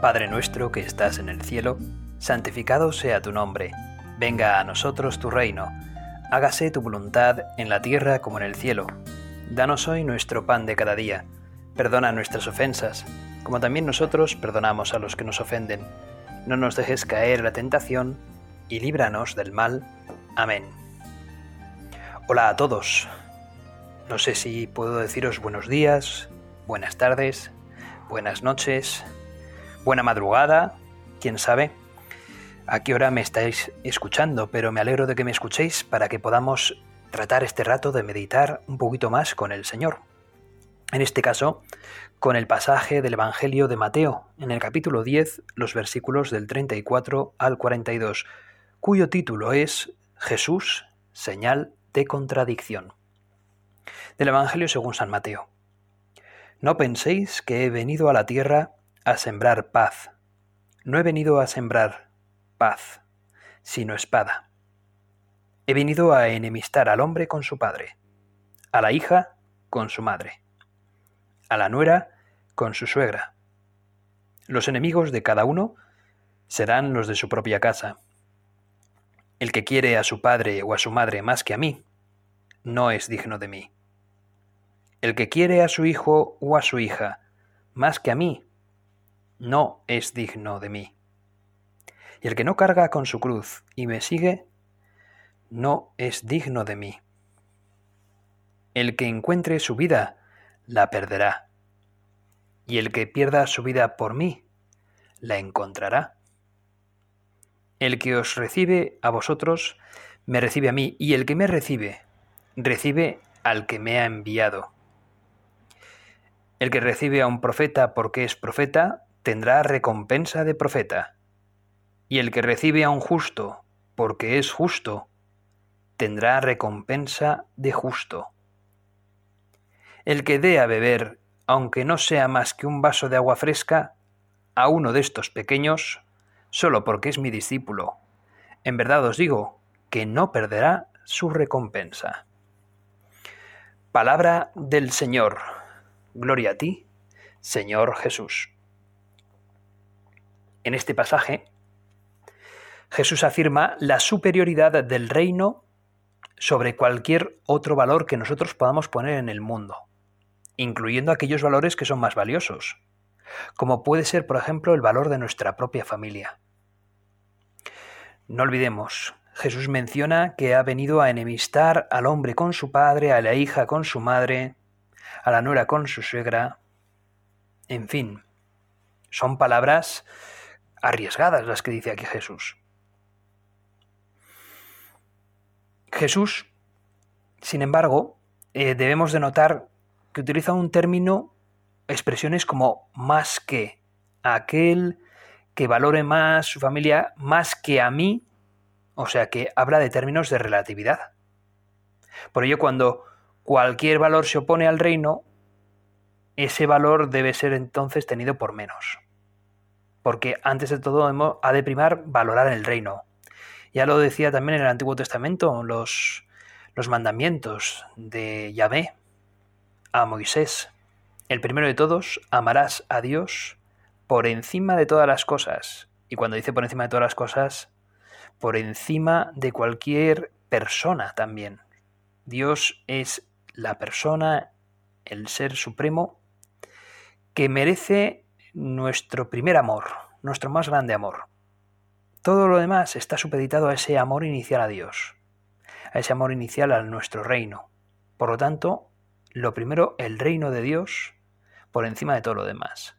Padre nuestro que estás en el cielo, santificado sea tu nombre, venga a nosotros tu reino, hágase tu voluntad en la tierra como en el cielo. Danos hoy nuestro pan de cada día, perdona nuestras ofensas, como también nosotros perdonamos a los que nos ofenden. No nos dejes caer en la tentación, y líbranos del mal. Amén. Hola a todos. No sé si puedo deciros buenos días, buenas tardes, buenas noches, buena madrugada, quién sabe a qué hora me estáis escuchando, pero me alegro de que me escuchéis para que podamos tratar este rato de meditar un poquito más con el Señor. En este caso, con el pasaje del Evangelio de Mateo, en el capítulo 10, los versículos del 34 al 42, cuyo título es Jesús, señal de contradicción. Del Evangelio según San Mateo. No penséis que he venido a la tierra a sembrar paz. No he venido a sembrar paz, sino espada. He venido a enemistar al hombre con su padre, a la hija con su madre, a la nuera con su suegra. Los enemigos de cada uno serán los de su propia casa. El que quiere a su padre o a su madre más que a mí, no es digno de mí. El que quiere a su hijo o a su hija más que a mí, no es digno de mí. Y el que no carga con su cruz y me sigue, no es digno de mí. El que encuentre su vida, la perderá. Y el que pierda su vida por mí, la encontrará. El que os recibe a vosotros, me recibe a mí, y el que me recibe, recibe al que me ha enviado. El que recibe a un profeta porque es profeta, tendrá recompensa de profeta, y el que recibe a un justo, porque es justo, tendrá recompensa de justo. El que dé a beber, aunque no sea más que un vaso de agua fresca, a uno de estos pequeños, solo porque es mi discípulo, en verdad os digo que no perderá su recompensa. Palabra del Señor. Gloria a ti, Señor Jesús. En este pasaje, Jesús afirma la superioridad del reino sobre cualquier otro valor que nosotros podamos poner en el mundo, incluyendo aquellos valores que son más valiosos, como puede ser, por ejemplo, el valor de nuestra propia familia. No olvidemos, Jesús menciona que ha venido a enemistar al hombre con su padre, a la hija con su madre, a la nuera con su suegra. En fin, son palabras arriesgadas las que dice aquí Jesús. Jesús, sin embargo, eh, debemos de notar que utiliza un término, expresiones como más que, aquel que valore más su familia más que a mí, o sea que habla de términos de relatividad. Por ello, cuando cualquier valor se opone al reino, ese valor debe ser entonces tenido por menos porque antes de todo ha de primar valorar el reino. Ya lo decía también en el Antiguo Testamento, los, los mandamientos de Yahvé a Moisés. El primero de todos, amarás a Dios por encima de todas las cosas. Y cuando dice por encima de todas las cosas, por encima de cualquier persona también. Dios es la persona, el ser supremo, que merece nuestro primer amor, nuestro más grande amor. Todo lo demás está supeditado a ese amor inicial a Dios, a ese amor inicial a nuestro reino. Por lo tanto, lo primero, el reino de Dios por encima de todo lo demás.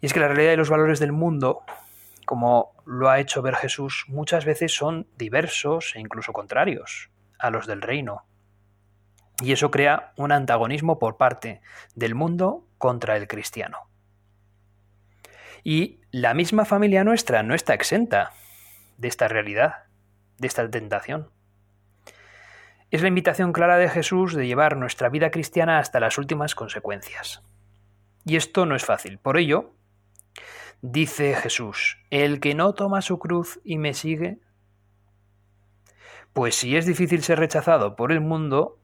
Y es que la realidad y los valores del mundo, como lo ha hecho ver Jesús, muchas veces son diversos e incluso contrarios a los del reino. Y eso crea un antagonismo por parte del mundo contra el cristiano. Y la misma familia nuestra no está exenta de esta realidad, de esta tentación. Es la invitación clara de Jesús de llevar nuestra vida cristiana hasta las últimas consecuencias. Y esto no es fácil. Por ello, dice Jesús, el que no toma su cruz y me sigue, pues si es difícil ser rechazado por el mundo,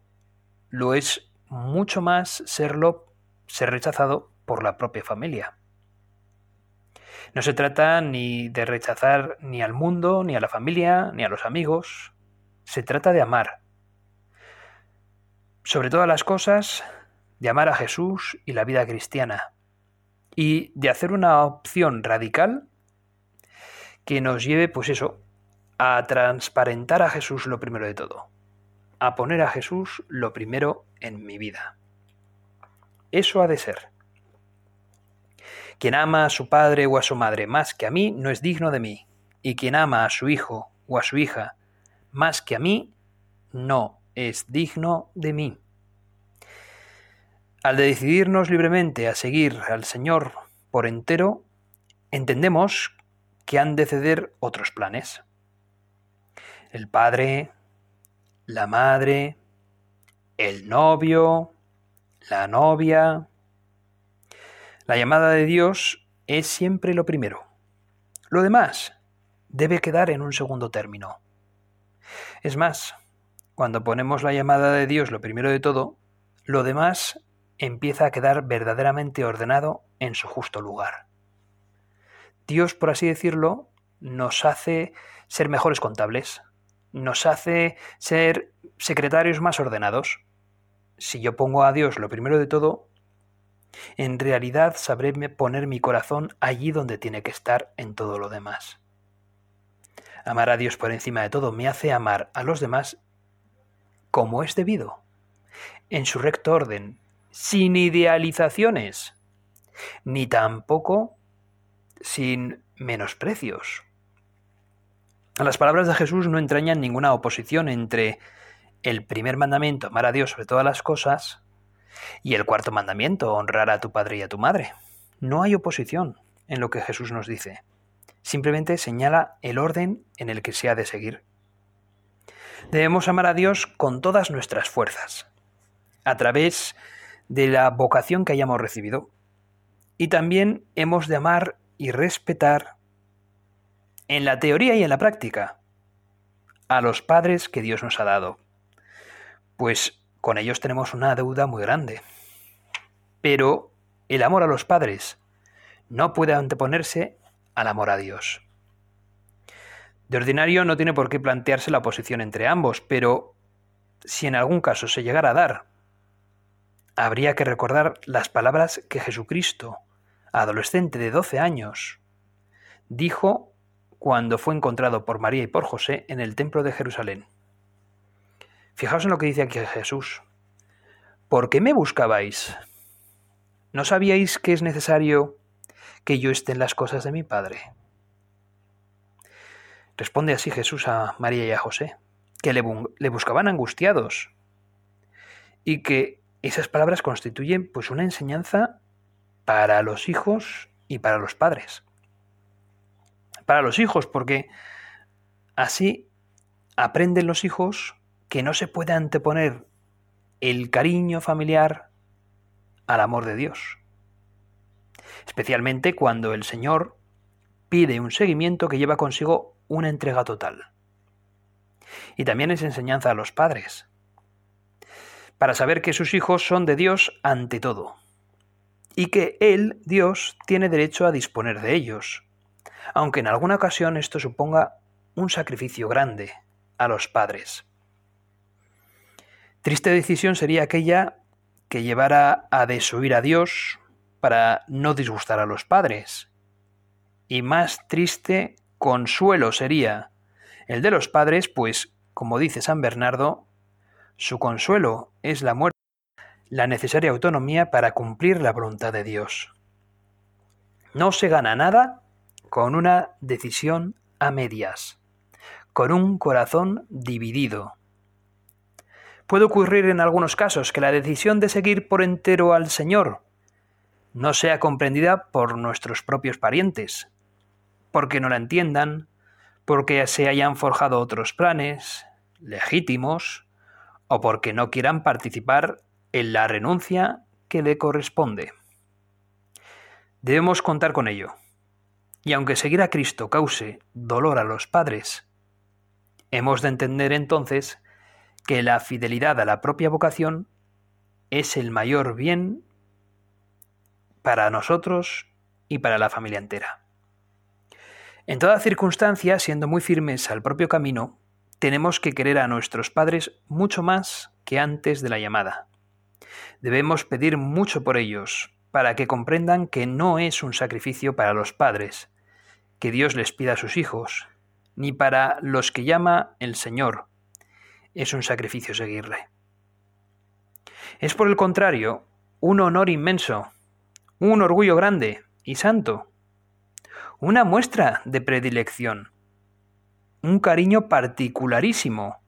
lo es mucho más serlo, ser rechazado por la propia familia, No se trata ni de rechazar ni al mundo, ni a la familia, ni a los amigos. Se trata de amar. Sobre todas las cosas, de amar a Jesús y la vida cristiana. Y de hacer una opción radical que nos lleve, pues eso, a transparentar a Jesús lo primero de todo. A poner a Jesús lo primero en mi vida. Eso ha de ser. Quien ama a su padre o a su madre más que a mí no es digno de mí, y quien ama a su hijo o a su hija más que a mí no es digno de mí. Al decidirnos libremente a seguir al Señor por entero, entendemos que han de ceder otros planes. El padre, la madre, el novio, la novia, la llamada de Dios es siempre lo primero. Lo demás debe quedar en un segundo término. Es más, cuando ponemos la llamada de Dios lo primero de todo, lo demás empieza a quedar verdaderamente ordenado en su justo lugar. Dios, por así decirlo, nos hace ser mejores contables, nos hace ser secretarios más ordenados. Si yo pongo a Dios lo primero de todo, en realidad sabré poner mi corazón allí donde tiene que estar en todo lo demás. Amar a Dios por encima de todo me hace amar a los demás como es debido, en su recto orden, sin idealizaciones, ni tampoco sin menosprecios. Las palabras de Jesús no entrañan ninguna oposición entre el primer mandamiento, amar a Dios sobre todas las cosas, y el cuarto mandamiento, honrar a tu padre y a tu madre. No hay oposición en lo que Jesús nos dice. Simplemente señala el orden en el que se ha de seguir. Debemos amar a Dios con todas nuestras fuerzas, a través de la vocación que hayamos recibido. Y también hemos de amar y respetar, en la teoría y en la práctica, a los padres que Dios nos ha dado. Pues con ellos tenemos una deuda muy grande. Pero el amor a los padres no puede anteponerse al amor a Dios. De ordinario no tiene por qué plantearse la oposición entre ambos, pero si en algún caso se llegara a dar, habría que recordar las palabras que Jesucristo, adolescente de 12 años, dijo cuando fue encontrado por María y por José en el templo de Jerusalén. Fijaos en lo que dice aquí Jesús. ¿Por qué me buscabais? ¿No sabíais que es necesario que yo esté en las cosas de mi Padre? Responde así Jesús a María y a José, que le, le buscaban angustiados y que esas palabras constituyen pues una enseñanza para los hijos y para los padres. Para los hijos, porque así aprenden los hijos que no se puede anteponer el cariño familiar al amor de Dios. Especialmente cuando el Señor pide un seguimiento que lleva consigo una entrega total. Y también es enseñanza a los padres, para saber que sus hijos son de Dios ante todo, y que Él, Dios, tiene derecho a disponer de ellos, aunque en alguna ocasión esto suponga un sacrificio grande a los padres. Triste decisión sería aquella que llevara a desoír a Dios para no disgustar a los padres. Y más triste consuelo sería el de los padres, pues, como dice San Bernardo, su consuelo es la muerte, la necesaria autonomía para cumplir la voluntad de Dios. No se gana nada con una decisión a medias, con un corazón dividido, Puede ocurrir en algunos casos que la decisión de seguir por entero al Señor no sea comprendida por nuestros propios parientes, porque no la entiendan, porque se hayan forjado otros planes legítimos o porque no quieran participar en la renuncia que le corresponde. Debemos contar con ello. Y aunque seguir a Cristo cause dolor a los padres, hemos de entender entonces que la fidelidad a la propia vocación es el mayor bien para nosotros y para la familia entera. En toda circunstancia, siendo muy firmes al propio camino, tenemos que querer a nuestros padres mucho más que antes de la llamada. Debemos pedir mucho por ellos, para que comprendan que no es un sacrificio para los padres, que Dios les pida a sus hijos, ni para los que llama el Señor. Es un sacrificio seguirle. Es por el contrario un honor inmenso, un orgullo grande y santo, una muestra de predilección, un cariño particularísimo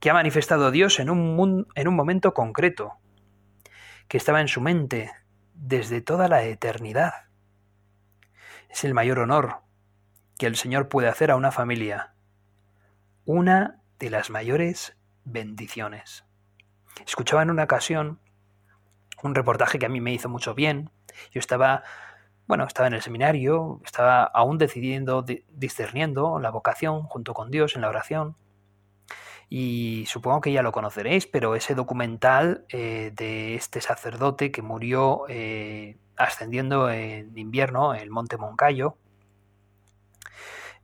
que ha manifestado Dios en un, en un momento concreto, que estaba en su mente desde toda la eternidad. Es el mayor honor que el Señor puede hacer a una familia, una de las mayores bendiciones. Escuchaba en una ocasión un reportaje que a mí me hizo mucho bien. Yo estaba, bueno, estaba en el seminario, estaba aún decidiendo, discerniendo la vocación junto con Dios en la oración y supongo que ya lo conoceréis, pero ese documental eh, de este sacerdote que murió eh, ascendiendo en invierno, el Monte Moncayo,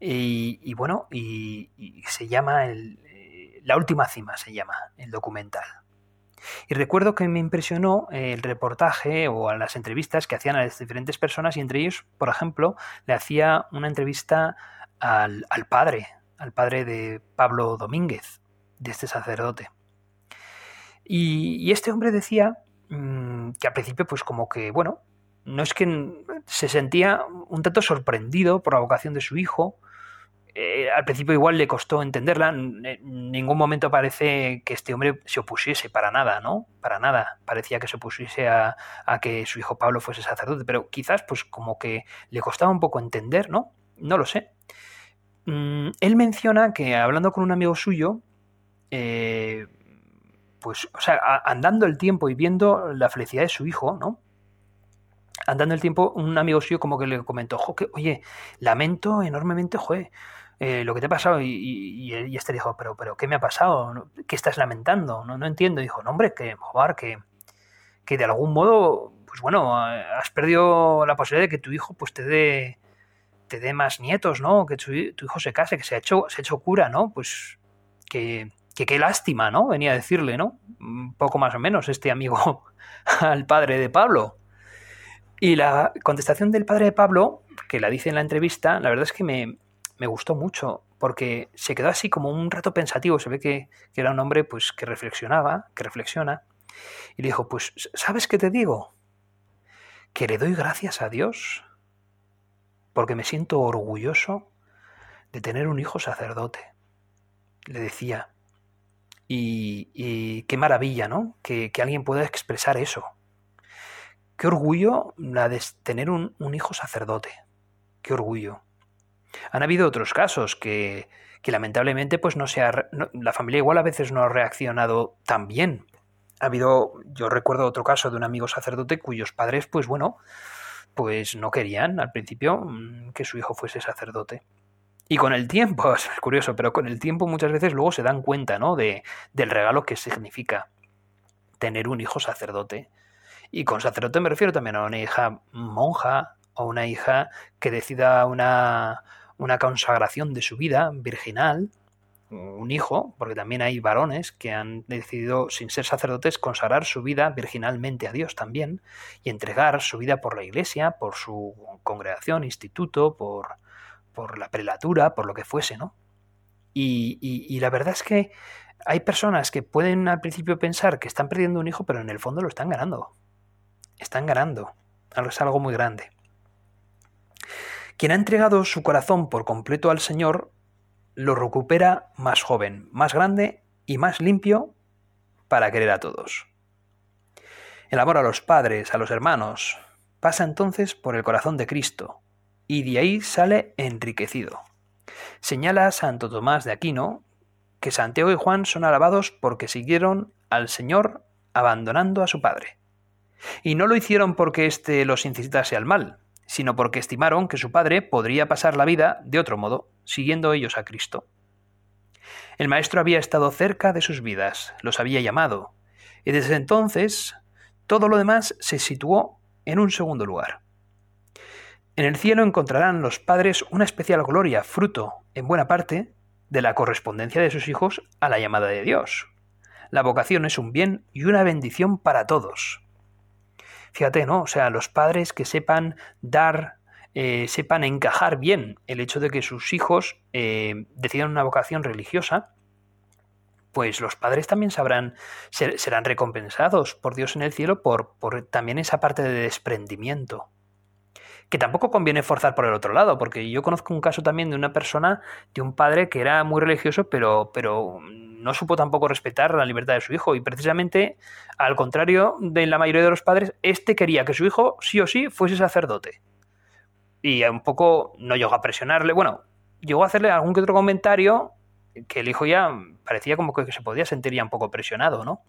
y, bueno, y, se llama eh, La última cima, se llama el documental. Y recuerdo que me impresionó el reportaje o las entrevistas que hacían a las diferentes personas y entre ellos, por ejemplo, le hacía una entrevista al, al padre, al padre de Pablo Domínguez, de este sacerdote. Y, este hombre decía mm, que al principio, pues como que, bueno, no es que se sentía un tanto sorprendido por la vocación de su hijo. Eh, al principio igual le costó entenderla. En ningún momento parece que este hombre se opusiese para nada, ¿no? Para nada. Parecía que se opusiese a, a, que su hijo Pablo fuese sacerdote, pero quizás pues como que le costaba un poco entender, ¿no? No lo sé. Mm, él menciona que hablando con un amigo suyo, eh, pues, o sea, andando el tiempo y viendo la felicidad de su hijo, ¿no? Andando el tiempo, un amigo suyo como que le comentó, que, oye, lamento enormemente, joder, eh, lo que te ha pasado. Y, este dijo, pero, pero, ¿qué me ha pasado? ¿Qué estás lamentando? No, no entiendo. dijo, no, hombre, que, joder, que, de algún modo, pues bueno, has perdido la posibilidad de que tu hijo pues te dé te dé más nietos, ¿no? Que tu, hijo se case, que se ha hecho, se ha hecho cura, ¿no? Pues que, que qué lástima, ¿no? Venía a decirle, ¿no? Poco más o menos este amigo al padre de Pablo. Y la contestación del padre de Pablo, que la dice en la entrevista, la verdad es que me, gustó mucho, porque se quedó así como un rato pensativo, se ve que, que, era un hombre pues que reflexionaba, que reflexiona, y le dijo, pues, ¿sabes qué te digo? Que le doy gracias a Dios, porque me siento orgulloso de tener un hijo sacerdote. Le decía, y, qué maravilla, ¿no? Que, alguien pueda expresar eso. Qué orgullo la de tener un, hijo sacerdote. Qué orgullo. Han habido otros casos que, lamentablemente pues no se ha, la familia igual a veces no ha reaccionado tan bien. Ha habido, yo recuerdo otro caso de un amigo sacerdote cuyos padres pues bueno, pues no querían al principio mm, que su hijo fuese sacerdote. Y con el tiempo, es curioso, pero con el tiempo muchas veces luego se dan cuenta, ¿no? De, del regalo que significa tener un hijo sacerdote. Y con sacerdote me refiero también a una hija monja o una hija que decida una, una consagración de su vida virginal, un hijo, porque también hay varones que han decidido, sin ser sacerdotes, consagrar su vida virginalmente a Dios también y entregar su vida por la iglesia, por su congregación, instituto, por, por la prelatura, por lo que fuese, ¿no? Y, la verdad es que hay personas que pueden al principio pensar que están perdiendo un hijo, pero en el fondo lo están ganando. Están ganando. Es algo muy grande. Quien ha entregado su corazón por completo al Señor, lo recupera más joven, más grande y más limpio para querer a todos. El amor a los padres, a los hermanos, pasa entonces por el corazón de Cristo, y de ahí sale enriquecido. Señala Santo Tomás de Aquino que Santiago y Juan son alabados porque siguieron al Señor abandonando a su Padre. Y no lo hicieron porque éste los incitase al mal, sino porque estimaron que su Padre podría pasar la vida de otro modo, siguiendo ellos a Cristo. El Maestro había estado cerca de sus vidas, los había llamado, y desde entonces todo lo demás se situó en un segundo lugar. En el cielo encontrarán los padres una especial gloria, fruto, en buena parte, de la correspondencia de sus hijos a la llamada de Dios. La vocación es un bien y una bendición para todos. Fíjate, ¿no? O sea, los padres que sepan dar, eh, sepan encajar bien el hecho de que sus hijos eh, decidan una vocación religiosa, pues los padres también sabrán, serán recompensados por Dios en el cielo por, por también esa parte de desprendimiento que tampoco conviene forzar por el otro lado, porque yo conozco un caso también de una persona, de un padre que era muy religioso, pero, pero no supo tampoco respetar la libertad de su hijo. Y precisamente, al contrario de la mayoría de los padres, este quería que su hijo sí o sí fuese sacerdote. Y un poco no llegó a presionarle, bueno, llegó a hacerle algún que otro comentario que el hijo ya parecía como que se podía sentir ya un poco presionado, ¿no?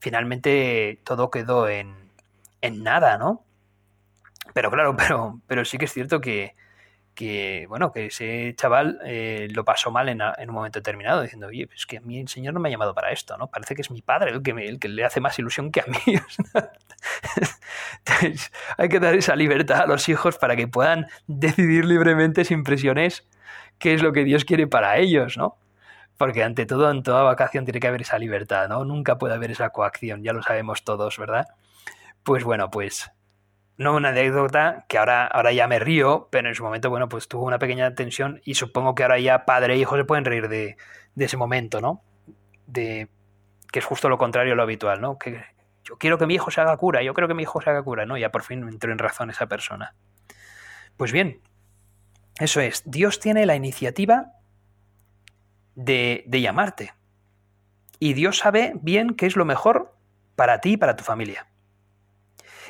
Finalmente todo quedó en, en nada, ¿no? Pero claro, pero, pero sí que es cierto que, que bueno, que ese chaval eh, lo pasó mal en, un momento determinado, diciendo, oye, es que a mí el Señor no me ha llamado para esto, ¿no? Parece que es mi padre el que, el que le hace más ilusión que a mí. Entonces, hay que dar esa libertad a los hijos para que puedan decidir libremente, sin presiones, qué es lo que Dios quiere para ellos, ¿no? Porque ante todo, en toda vacación tiene que haber esa libertad, ¿no? Nunca puede haber esa coacción, ya lo sabemos todos, ¿verdad? Pues bueno, pues no una anécdota que ahora, ahora ya me río, pero en su momento, bueno, pues tuvo una pequeña tensión y supongo que ahora ya padre e hijo se pueden reír de, ese momento, ¿no? De que es justo lo contrario a lo habitual, ¿no? Que yo quiero que mi hijo se haga cura, yo creo que mi hijo se haga cura, ¿no? Ya por fin entró en razón esa persona. Pues bien, eso es, Dios tiene la iniciativa de llamarte. Y Dios sabe bien qué es lo mejor para ti y para tu familia.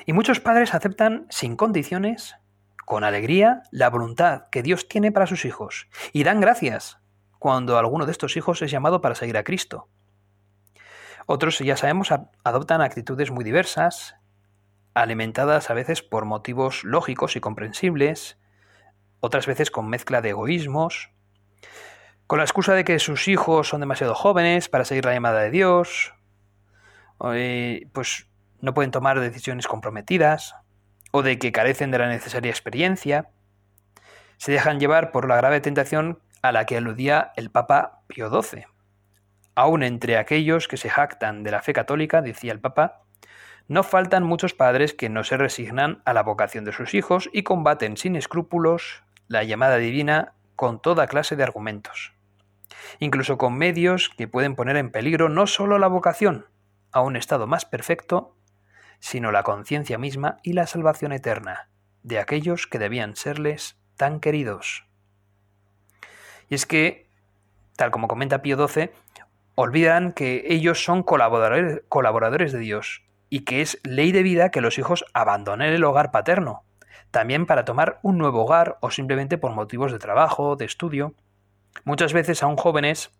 Y muchos padres aceptan sin condiciones, con alegría, la voluntad que Dios tiene para sus hijos y dan gracias cuando alguno de estos hijos es llamado para seguir a Cristo. Otros, ya sabemos, adoptan actitudes muy diversas, alimentadas a veces por motivos lógicos y comprensibles, otras veces con mezcla de egoísmos, con la excusa de que sus hijos son demasiado jóvenes para seguir la llamada de Dios, pues no pueden tomar decisiones comprometidas o de que carecen de la necesaria experiencia. Se dejan llevar por la grave tentación a la que aludía el Papa Pío XII. Aún entre aquellos que se jactan de la fe católica, decía el Papa, no faltan muchos padres que no se resignan a la vocación de sus hijos y combaten sin escrúpulos la llamada divina con toda clase de argumentos, incluso con medios que pueden poner en peligro no solo la vocación a un estado más perfecto, sino la conciencia misma y la salvación eterna de aquellos que debían serles tan queridos. Y es que, tal como comenta Pío XII, olvidan que ellos son colaboradores, colaboradores de Dios y que es ley de vida que los hijos abandonen el hogar paterno, también para tomar un nuevo hogar o simplemente por motivos de trabajo, de estudio. Muchas veces aún jóvenes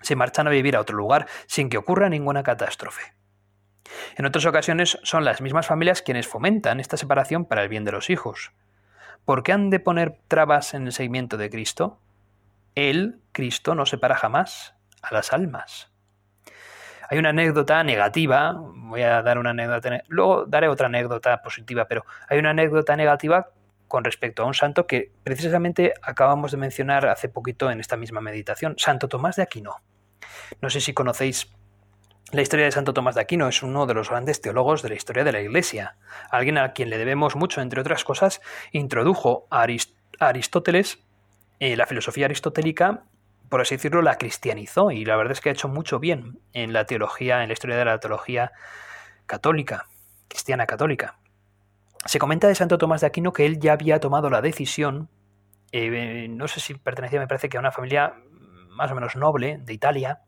se marchan a vivir a otro lugar sin que ocurra ninguna catástrofe. En otras ocasiones son las mismas familias quienes fomentan esta separación para el bien de los hijos. ¿Por qué han de poner trabas en el seguimiento de Cristo? Él, Cristo, no separa jamás a las almas. Hay una anécdota negativa, voy a dar una anécdota, luego daré otra anécdota positiva, pero hay una anécdota negativa con respecto a un santo que precisamente acabamos de mencionar hace poquito en esta misma meditación, Santo Tomás de Aquino. No sé si conocéis la historia de Santo Tomás de Aquino es uno de los grandes teólogos de la historia de la Iglesia, alguien a quien le debemos mucho, entre otras cosas, introdujo a, Aristóteles eh, la filosofía aristotélica, por así decirlo, la cristianizó y la verdad es que ha hecho mucho bien en la teología, en la historia de la teología católica, cristiana católica. Se comenta de Santo Tomás de Aquino que él ya había tomado la decisión, eh, no sé si pertenecía, me parece que a una familia más o menos noble de Italia,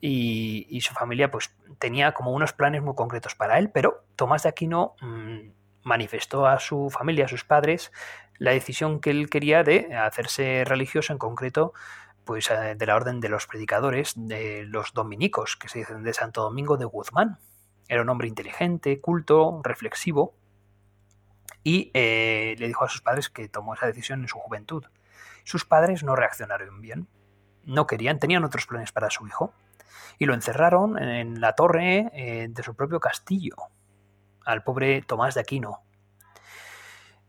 y, su familia pues tenía como unos planes muy concretos para él, pero Tomás de Aquino mm, manifestó a su familia, a sus padres, la decisión que él quería de hacerse religioso en concreto pues eh, de la orden de los predicadores de los dominicos, que se dicen de Santo Domingo de Guzmán. Era un hombre inteligente, culto, reflexivo, y eh, le dijo a sus padres que tomó esa decisión en su juventud. Sus padres no reaccionaron bien, no querían, tenían otros planes para su hijo, y lo encerraron en la torre eh, de su propio castillo, al pobre Tomás de Aquino.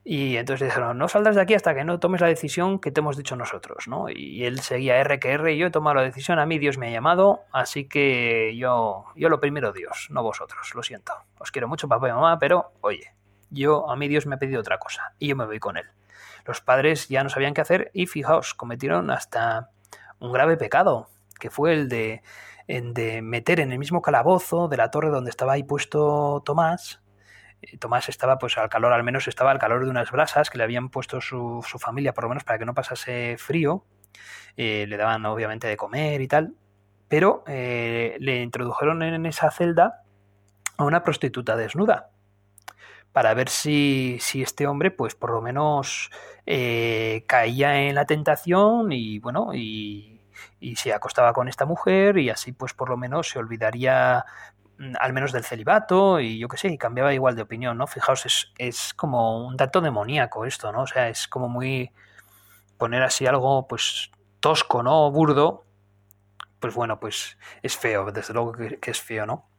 Y entonces dijeron, no saldrás de aquí hasta que no tomes la decisión que te hemos dicho nosotros, ¿no? Y él seguía R que R, y yo he tomado la decisión, a mí Dios me ha llamado, así que yo, yo lo primero Dios, no vosotros, lo siento. Os quiero mucho, papá y mamá, pero oye, yo a mí Dios me ha pedido otra cosa, y yo me voy con él. Los padres ya no sabían qué hacer y fijaos, cometieron hasta un grave pecado, que fue el de, de meter en el mismo calabozo de la torre donde estaba ahí puesto Tomás, Tomás estaba pues al calor, al menos estaba al calor de unas brasas que le habían puesto su, familia, por lo menos para que no pasase frío. Eh, le daban obviamente de comer y tal. Pero eh, le introdujeron en esa celda a una prostituta desnuda para ver si, si este hombre, pues por lo menos eh, caía en la tentación y bueno, y, y se acostaba con esta mujer y así pues por lo menos se olvidaría Mm, al menos del celibato y yo qué sé, y cambiaba igual de opinión, ¿no? Fijaos, es, es como un dato demoníaco esto, ¿no? O sea, es como muy poner así algo pues tosco, ¿no? Burdo, pues bueno, pues es feo, desde luego que, es feo, ¿no?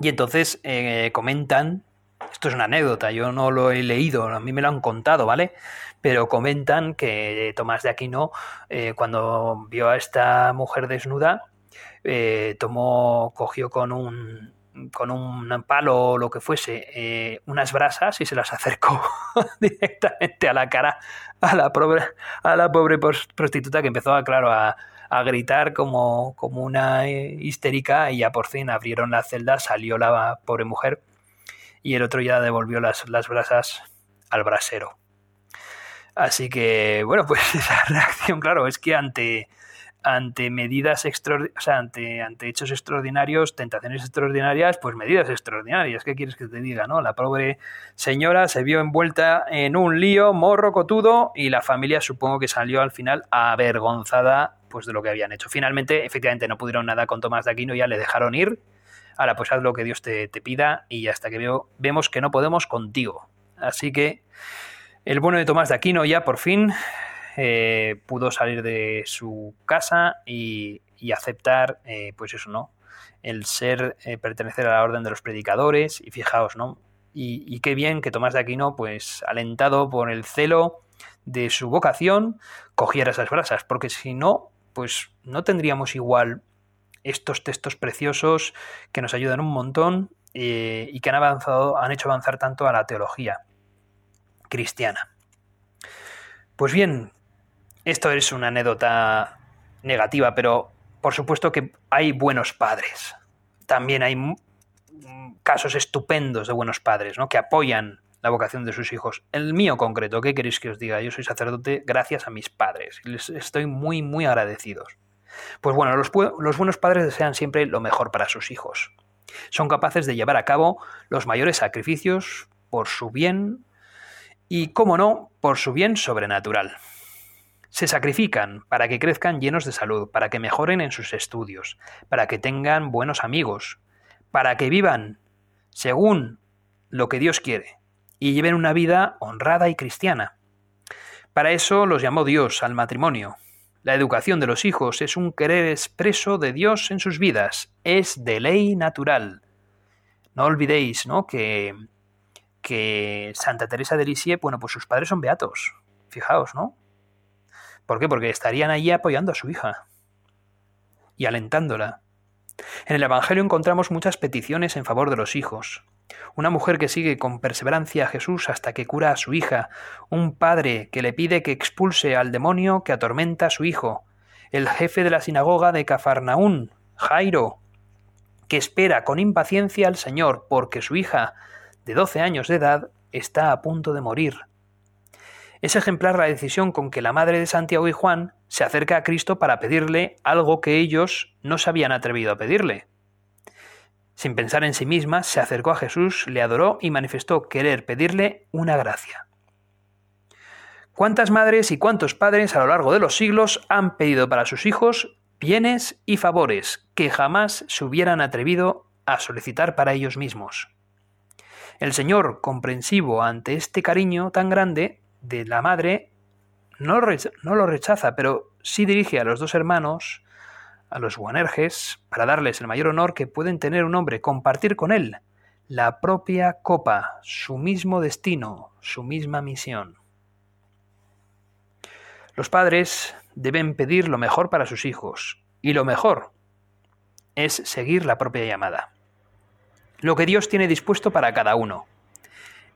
Y entonces eh, comentan, esto es una anécdota, yo no lo he leído, a mí me lo han contado, ¿vale? Pero comentan que Tomás de Aquino, eh, cuando vio a esta mujer desnuda, eh, tomó, cogió con un, con un palo o lo que fuese eh, unas brasas y se las acercó directamente a la cara a la pobre, a la pobre prostituta que empezó a, claro, a, gritar como, como una eh, histérica y ya por fin abrieron la celda, salió la pobre mujer y el otro ya devolvió las, las brasas al brasero. Así que, bueno, pues esa reacción, claro, es que ante, ante medidas extraordinarias, ante, ante hechos extraordinarios, tentaciones extraordinarias, pues medidas extraordinarias. ¿Qué quieres que te diga, no? La pobre señora se vio envuelta en un lío morro cotudo y la familia supongo que salió al final avergonzada pues de lo que habían hecho. Finalmente, efectivamente, no pudieron nada con Tomás de Aquino, ya le dejaron ir. Ahora, pues haz lo que Dios te, te pida y hasta que veo, vemos que no podemos contigo. Así que el bueno de Tomás de Aquino ya por fin eh, pudo salir de su casa y, aceptar, eh, pues eso, ¿no? El ser, eh, pertenecer a la orden de los predicadores y fijaos, ¿no? Y, qué bien que Tomás de Aquino, pues alentado por el celo de su vocación, cogiera esas brasas, porque si no, pues no tendríamos igual estos textos preciosos que nos ayudan un montón y que han avanzado, han hecho avanzar tanto a la teología cristiana. Pues bien, esto es una anécdota negativa, pero por supuesto que hay buenos padres. También hay casos estupendos de buenos padres, ¿no? Que apoyan la vocación de sus hijos. El mío concreto, ¿qué queréis que os diga? Yo soy sacerdote gracias a mis padres. Les estoy muy, muy agradecidos. Pues bueno, los, los buenos padres desean siempre lo mejor para sus hijos. Son capaces de llevar a cabo los mayores sacrificios por su bien y, cómo no, por su bien sobrenatural. Se sacrifican para que crezcan llenos de salud, para que mejoren en sus estudios, para que tengan buenos amigos, para que vivan según lo que Dios quiere y lleven una vida honrada y cristiana. Para eso los llamó Dios al matrimonio. La educación de los hijos es un querer expreso de Dios en sus vidas, es de ley natural. No olvidéis, ¿no? que que Santa Teresa de Lisieux, bueno, pues sus padres son beatos. Fijaos, ¿no? ¿Por qué? Porque estarían allí apoyando a su hija y alentándola. En el Evangelio encontramos muchas peticiones en favor de los hijos. Una mujer que sigue con perseverancia a Jesús hasta que cura a su hija. Un padre que le pide que expulse al demonio que atormenta a su hijo. El jefe de la sinagoga de Cafarnaún, Jairo, que espera con impaciencia al Señor porque su hija, de 12 años de edad, está a punto de morir. Es ejemplar la decisión con que la madre de Santiago y Juan se acerca a Cristo para pedirle algo que ellos no se habían atrevido a pedirle. Sin pensar en sí misma, se acercó a Jesús, le adoró y manifestó querer pedirle una gracia. ¿Cuántas madres y cuántos padres a lo largo de los siglos han pedido para sus hijos bienes y favores que jamás se hubieran atrevido a solicitar para ellos mismos? El Señor, comprensivo ante este cariño tan grande, de la madre no, lo rechaza, pero sí dirige a los dos hermanos, a los Guanerges, para darles el mayor honor que pueden tener un hombre, compartir con él la propia copa, su mismo destino, su misma misión. Los padres deben pedir lo mejor para sus hijos, y lo mejor es seguir la propia llamada. Lo que Dios tiene dispuesto para cada uno.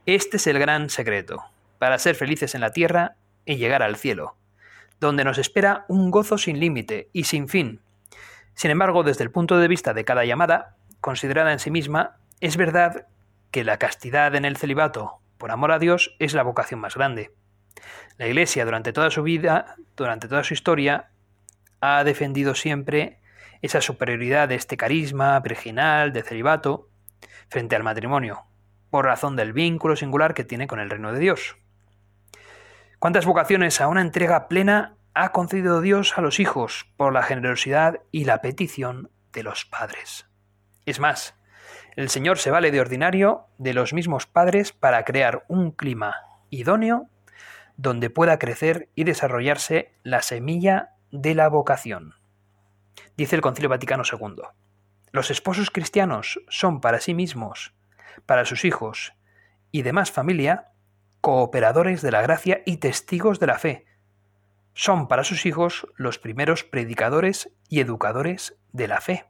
Este es el gran secreto, para ser felices en la tierra y llegar al cielo, donde nos espera un gozo sin límite y sin fin. Sin embargo, desde el punto de vista de cada llamada, considerada en sí misma, es verdad que la castidad en el celibato, por amor a Dios, es la vocación más grande. La Iglesia durante toda su vida, durante toda su historia, ha defendido siempre esa superioridad de este carisma virginal de celibato frente al matrimonio, por razón del vínculo singular que tiene con el reino de Dios. ¿Cuántas vocaciones a una entrega plena ha concedido Dios a los hijos por la generosidad y la petición de los padres? Es más, el Señor se vale de ordinario de los mismos padres para crear un clima idóneo donde pueda crecer y desarrollarse la semilla de la vocación. Dice el Concilio Vaticano II. Los esposos cristianos son para sí mismos, para sus hijos y demás familia, cooperadores de la gracia y testigos de la fe. Son para sus hijos los primeros predicadores y educadores de la fe.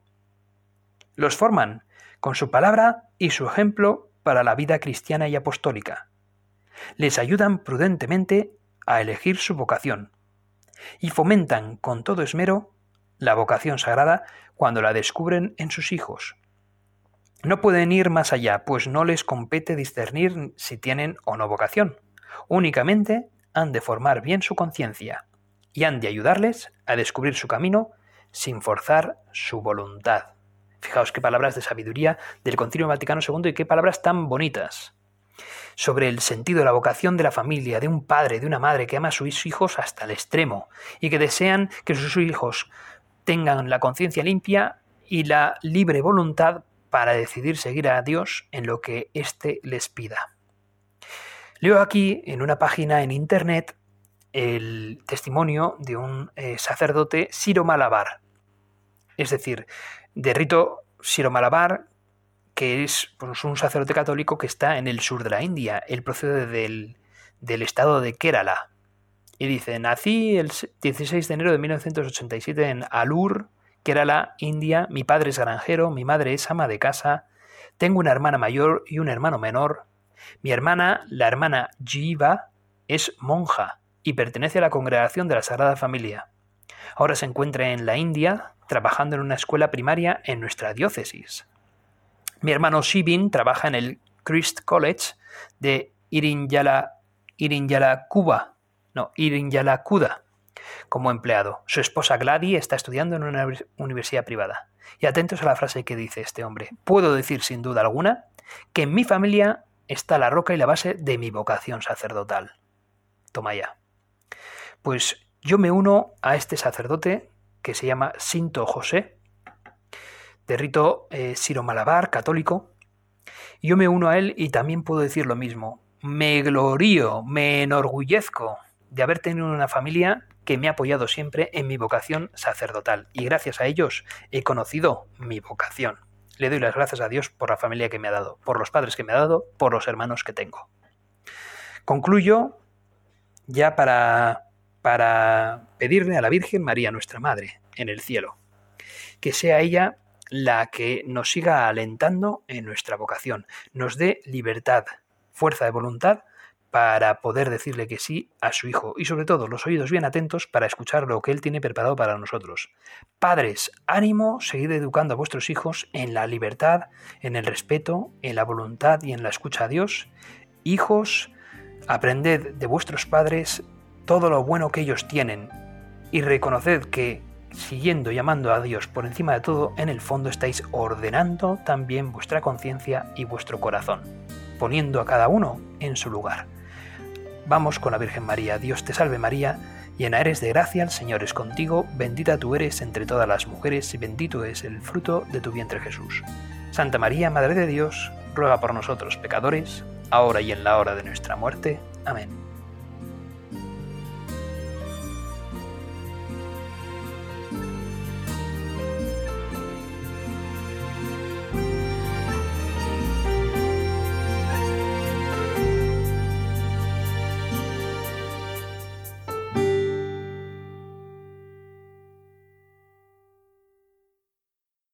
Los forman con su palabra y su ejemplo para la vida cristiana y apostólica. Les ayudan prudentemente a elegir su vocación y fomentan con todo esmero la vocación sagrada cuando la descubren en sus hijos. No pueden ir más allá, pues no les compete discernir si tienen o no vocación. Únicamente han de formar bien su conciencia y han de ayudarles a descubrir su camino sin forzar su voluntad. Fijaos qué palabras de sabiduría del Concilio Vaticano II y qué palabras tan bonitas sobre el sentido la vocación de la familia, de un padre, de una madre que ama a sus hijos hasta el extremo y que desean que sus hijos tengan la conciencia limpia y la libre voluntad para decidir seguir a Dios en lo que éste les pida. Leo aquí en una página en internet el testimonio de un eh, sacerdote Siro Malabar, es decir, de rito Siro-Malabar, que es pues, un sacerdote católico que está en el sur de la India. Él procede del, del estado de Kerala. Y dice, nací el 16 de enero de 1987 en Alur, Kerala, India. Mi padre es granjero, mi madre es ama de casa. Tengo una hermana mayor y un hermano menor. Mi hermana, la hermana Jiva, es monja y pertenece a la congregación de la Sagrada Familia. Ahora se encuentra en la India trabajando en una escuela primaria en nuestra diócesis. Mi hermano Shibin trabaja en el Christ College de Irinyala, Cuba, no, Irinyalakuda, como empleado. Su esposa Gladys está estudiando en una universidad privada. Y atentos a la frase que dice este hombre. Puedo decir sin duda alguna que en mi familia está la roca y la base de mi vocación sacerdotal. Toma ya. Pues yo me uno a este sacerdote que se llama Sinto José, de rito eh, siro-malabar católico. Yo me uno a él y también puedo decir lo mismo. Me glorío, me enorgullezco de haber tenido una familia que me ha apoyado siempre en mi vocación sacerdotal y gracias a ellos he conocido mi vocación. Le doy las gracias a Dios por la familia que me ha dado, por los padres que me ha dado, por los hermanos que tengo. Concluyo ya para para pedirle a la Virgen María, nuestra Madre, en el cielo, que sea ella la que nos siga alentando en nuestra vocación, nos dé libertad, fuerza de voluntad para poder decirle que sí a su hijo y sobre todo los oídos bien atentos para escuchar lo que él tiene preparado para nosotros. Padres, ánimo, seguid educando a vuestros hijos en la libertad, en el respeto, en la voluntad y en la escucha a Dios. Hijos, aprended de vuestros padres todo lo bueno que ellos tienen y reconoced que, siguiendo llamando a Dios por encima de todo, en el fondo estáis ordenando también vuestra conciencia y vuestro corazón, poniendo a cada uno en su lugar. Vamos con la Virgen María, Dios te salve María, llena eres de gracia, el Señor es contigo, bendita tú eres entre todas las mujeres y bendito es el fruto de tu vientre Jesús. Santa María, Madre de Dios, ruega por nosotros pecadores, ahora y en la hora de nuestra muerte. Amén.